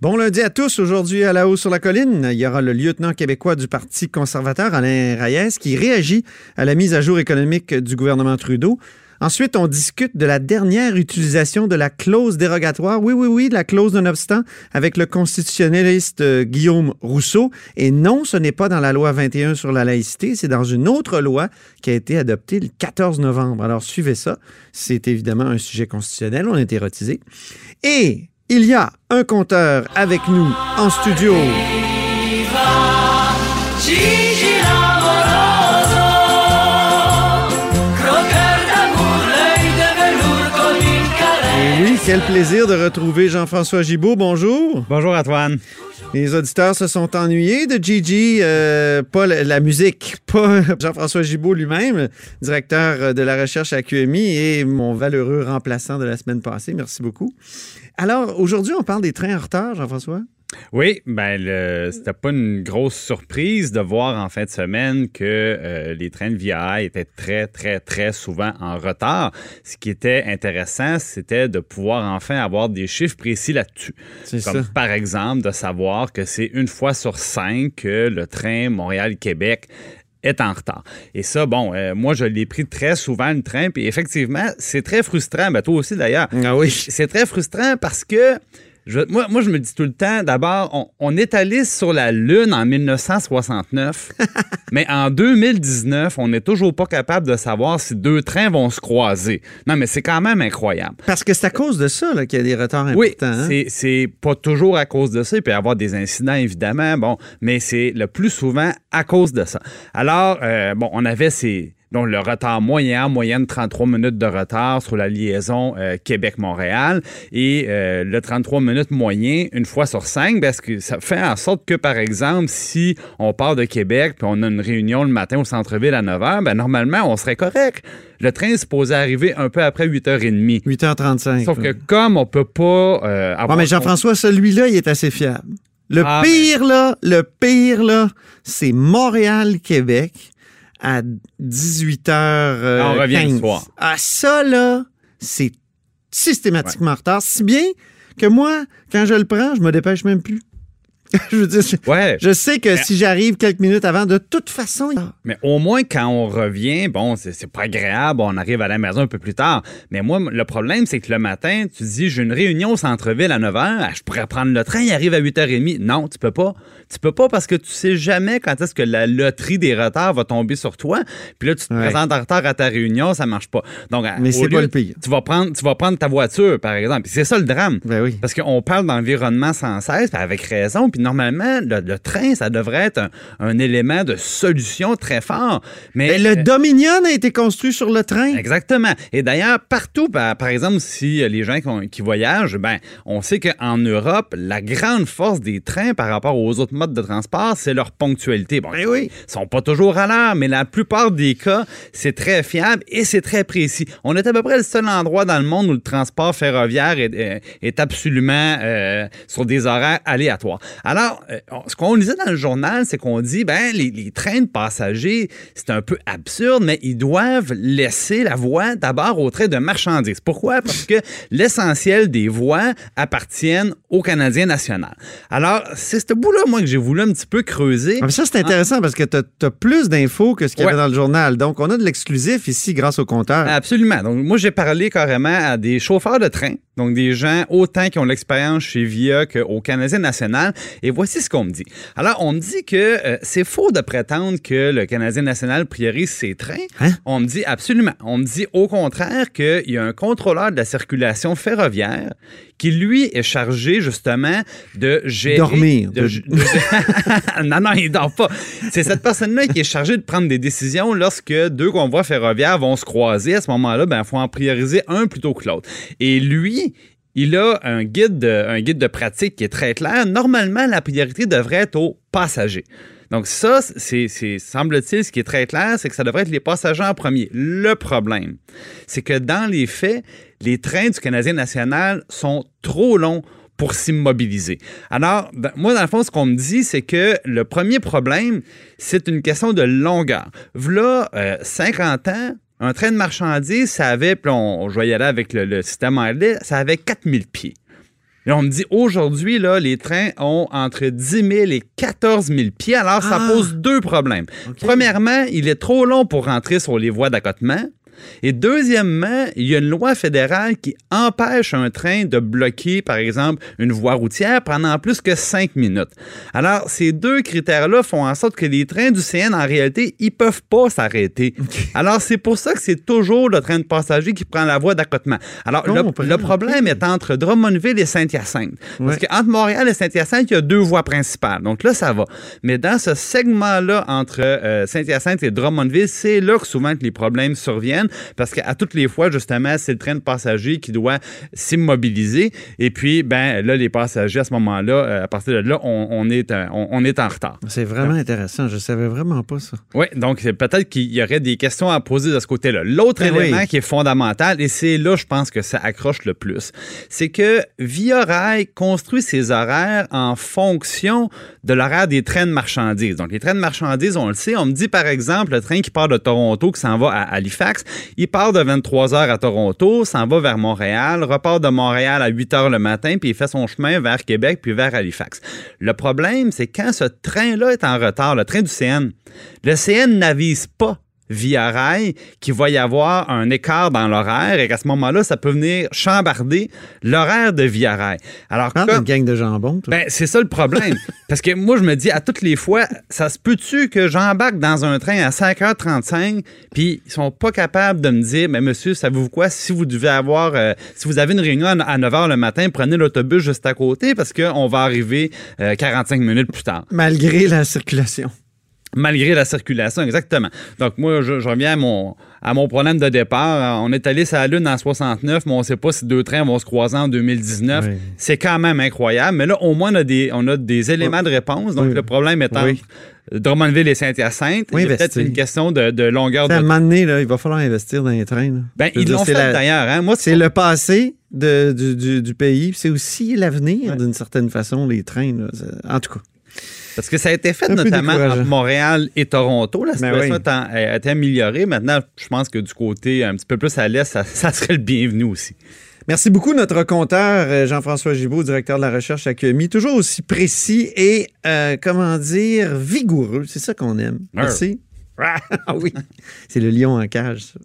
Bon lundi à tous. Aujourd'hui, à la haut sur la colline, il y aura le lieutenant québécois du Parti conservateur, Alain Reyes, qui réagit à la mise à jour économique du gouvernement Trudeau. Ensuite, on discute de la dernière utilisation de la clause dérogatoire. Oui, oui, oui, la clause d'un obstant avec le constitutionnaliste euh, Guillaume Rousseau. Et non, ce n'est pas dans la loi 21 sur la laïcité, c'est dans une autre loi qui a été adoptée le 14 novembre. Alors, suivez ça. C'est évidemment un sujet constitutionnel. On est érotisé. Et il y a un compteur avec nous en studio. Et oui, quel plaisir de retrouver Jean-François Gibault. Bonjour. Bonjour Antoine. Les auditeurs se sont ennuyés de Gigi, euh, pas la, musique, pas Jean-François Gibault lui-même, directeur de la recherche à QMI et mon valeureux remplaçant de la semaine passée. Merci beaucoup. Alors, aujourd'hui, on parle des trains en retard, Jean-François? Oui, ben c'était pas une grosse surprise de voir en fin de semaine que euh, les trains de VIA étaient très, très, très souvent en retard. Ce qui était intéressant, c'était de pouvoir enfin avoir des chiffres précis là-dessus. Comme ça. par exemple de savoir que c'est une fois sur cinq que le train Montréal-Québec est en retard. Et ça, bon, euh, moi, je l'ai pris très souvent, le train, puis effectivement, c'est très frustrant. Ben, toi aussi, d'ailleurs. Ah oui. C'est très frustrant parce que je, moi, moi, je me dis tout le temps, d'abord, on, on, est allé sur la Lune en 1969, mais en 2019, on n'est toujours pas capable de savoir si deux trains vont se croiser. Non, mais c'est quand même incroyable. Parce que c'est à cause de ça qu'il y a des retards importants. Oui, hein? c'est pas toujours à cause de ça. Il peut y avoir des incidents, évidemment, bon, mais c'est le plus souvent à cause de ça. Alors, euh, bon, on avait ces donc le retard moyen, moyenne 33 minutes de retard sur la liaison euh, Québec-Montréal et euh, le 33 minutes moyen une fois sur cinq, parce que ça fait en sorte que, par exemple, si on part de Québec puis on a une réunion le matin au centre-ville à 9 h, ben normalement, on serait correct. Le train est supposé arriver un peu après 8h30. 8h35. Sauf que comme on peut pas euh, avoir... Ouais, mais Jean-François, celui-là, il est assez fiable. Le ah, pire, ben... là, le pire, là, c'est Montréal-Québec à 18h15. Euh, on revient le soir. Ah, ça, là, c'est systématiquement ouais. retard. Si bien que moi, quand je le prends, je me dépêche même plus. je veux dire, ouais. je sais que si j'arrive quelques minutes avant, de toute façon. Mais au moins, quand on revient, bon, c'est pas agréable, on arrive à la maison un peu plus tard. Mais moi, le problème, c'est que le matin, tu dis, j'ai une réunion au centre-ville à 9 h, je pourrais prendre le train, il arrive à 8h30. Non, tu peux pas. Tu peux pas parce que tu sais jamais quand est-ce que la loterie des retards va tomber sur toi. Puis là, tu te ouais. présentes en retard à ta réunion, ça marche pas. Donc, mais c'est pas le pire. Tu vas prendre, tu vas prendre ta voiture, par exemple. c'est ça le drame. Ben oui. Parce qu'on parle d'environnement sans cesse, avec raison. Puis normalement, le, le, train, ça devrait être un, un, élément de solution très fort. Mais, Mais le Dominion a été construit sur le train. Exactement. Et d'ailleurs, partout, par, par, exemple, si les gens qui, qui, voyagent, ben, on sait qu'en Europe, la grande force des trains par rapport aux autres modes de transport, c'est leur ponctualité. Bon, Mais oui. Ils sont pas toujours à l'heure, mais la plupart des cas, c'est très fiable et c'est très précis. On est à peu près le seul endroit dans le monde où le transport ferroviaire est, est, est absolument euh, sur des horaires aléatoires. Alors, euh, ce qu'on lisait dans le journal, c'est qu'on dit, ben, les, les, trains de passagers, c'est un peu absurde, mais ils doivent laisser la voie d'abord aux trains de marchandises. Pourquoi? Parce que l'essentiel des voies appartiennent au Canadien national. Alors, c'est ce bout-là, moi, que j'ai voulu un petit peu creuser. Mais ça, c'est intéressant ah. parce que tu as, as, plus d'infos que ce qu'il y ouais. avait dans le journal. Donc, on a de l'exclusif ici grâce au compteur. Absolument. Donc, moi, j'ai parlé carrément à des chauffeurs de train, donc des gens autant qui ont l'expérience chez VIA qu'au Canadien national. Et voici ce qu'on me dit. Alors, on me dit que euh, c'est faux de prétendre que le Canadien national priorise ses trains. Hein? On me dit absolument. On me dit au contraire qu'il y a un contrôleur de la circulation ferroviaire qui, lui, est chargé justement de gérer. Dormir. De, de... De... non, non, il dort pas. C'est cette personne-là qui est chargée de prendre des décisions lorsque deux convois ferroviaires vont se croiser. À ce moment-là, il ben, faut en prioriser un plutôt que l'autre. Et lui, il a un guide, de, un guide de pratique qui est très clair. Normalement, la priorité devrait être aux passagers. Donc ça, c'est, semble-t-il, ce qui est très clair, c'est que ça devrait être les passagers en premier. Le problème, c'est que dans les faits, les trains du Canadien national sont trop longs pour s'immobiliser. Alors, moi, dans le fond, ce qu'on me dit, c'est que le premier problème, c'est une question de longueur. V'là euh, 50 ans, un train de marchandises, ça avait, puis on, je vais y aller avec le, le système anglais, ça avait 4000 pieds. Là, on me dit aujourd'hui, là, les trains ont entre 10 000 et 14 000 pieds. Alors, ça Ah! pose deux problèmes. Premièrement, il est trop long pour rentrer sur les voies d'accotement. Et deuxièmement, il y a une loi fédérale qui empêche un train de bloquer, par exemple, une voie routière pendant plus que cinq minutes. Alors, ces deux critères-là font en sorte que les trains du CN, en réalité, ils peuvent pas s'arrêter. Alors, c'est pour ça que c'est toujours le train de passagers qui prend la voie d'accotement. Alors, le, problème est entre Drummondville et Saint-Hyacinthe. Parce qu'entre Montréal et Saint-Hyacinthe, il y a deux voies principales. Donc là, ça va. Mais dans ce segment-là, entre euh, Saint-Hyacinthe et Drummondville, c'est là que souvent que les problèmes surviennent. Parce qu'à toutes les fois, justement, c'est le train de passagers qui doit s'immobiliser. Et puis, ben là, les passagers, à ce moment-là, euh, à partir de là, on, on est, euh, on, on est en retard. C'est vraiment intéressant. Je savais vraiment pas ça. Oui, donc peut-être qu'il y aurait des questions à poser de ce côté-là. L'autre Ben élément oui. qui est fondamental, et c'est là, je pense que ça accroche le plus, c'est que Via Rail construit ses horaires en fonction de l'horaire des trains de marchandises. Donc, les trains de marchandises, on le sait, on me dit par exemple, le train qui part de Toronto, qui s'en va à Halifax, il part de 23 heures à Toronto, s'en va vers Montréal, repart de Montréal à 8 heures le matin, puis il fait son chemin vers Québec, puis vers Halifax. Le problème, c'est quand ce train-là est en retard, le train du CN, le CN n'avise pas via rail qu'il va y avoir un écart dans l'horaire et qu'à ce moment-là, ça peut venir chambarder l'horaire de via rail. Alors, Parle comme- d'une gang de jambon, toi. ben, c'est ça le problème. Parce que moi, je me dis à toutes les fois, ça se peut-tu que j'embarque dans un train à 5h35, puis ils sont pas capables de me dire, mais monsieur, savez-vous quoi, si vous devez avoir, euh, si vous avez une réunion à à 9h le matin, prenez l'autobus juste à côté parce qu'on va arriver euh, 45 minutes plus tard. Malgré la circulation. Malgré la circulation, exactement. Donc, moi, je, je reviens à mon, à mon problème de départ. On est allé sur la Lune en 69, mais on ne sait pas si deux trains vont se croiser en 2019. Oui. C'est quand même incroyable. Mais là, au moins, on a des, on a des éléments de réponse. Donc, Oui. le problème étant Oui. Drummondville et Saint-Hyacinthe. Oui, peut-être une question de, de longueur À un de moment donné, là, il va falloir investir dans les trains. là. Ben, ils l'ont c'est fait la- d'ailleurs. Hein? Moi, C'est le passé de- du, du- du pays. C'est aussi l'avenir, d'une certaine façon, les trains. là. En tout cas. Parce que ça a été fait notamment entre Montréal et Toronto. La Ben situation oui. a été améliorée. Maintenant, je pense que du côté un petit peu plus à l'est, ça, ça serait le bienvenu aussi. Merci beaucoup, notre compteur euh, Jean-François Gibault, directeur de la recherche à QMI. Toujours aussi précis et, euh, comment dire, vigoureux. C'est ça qu'on aime. Merci. Ah oui, c'est le lion en cage, ça.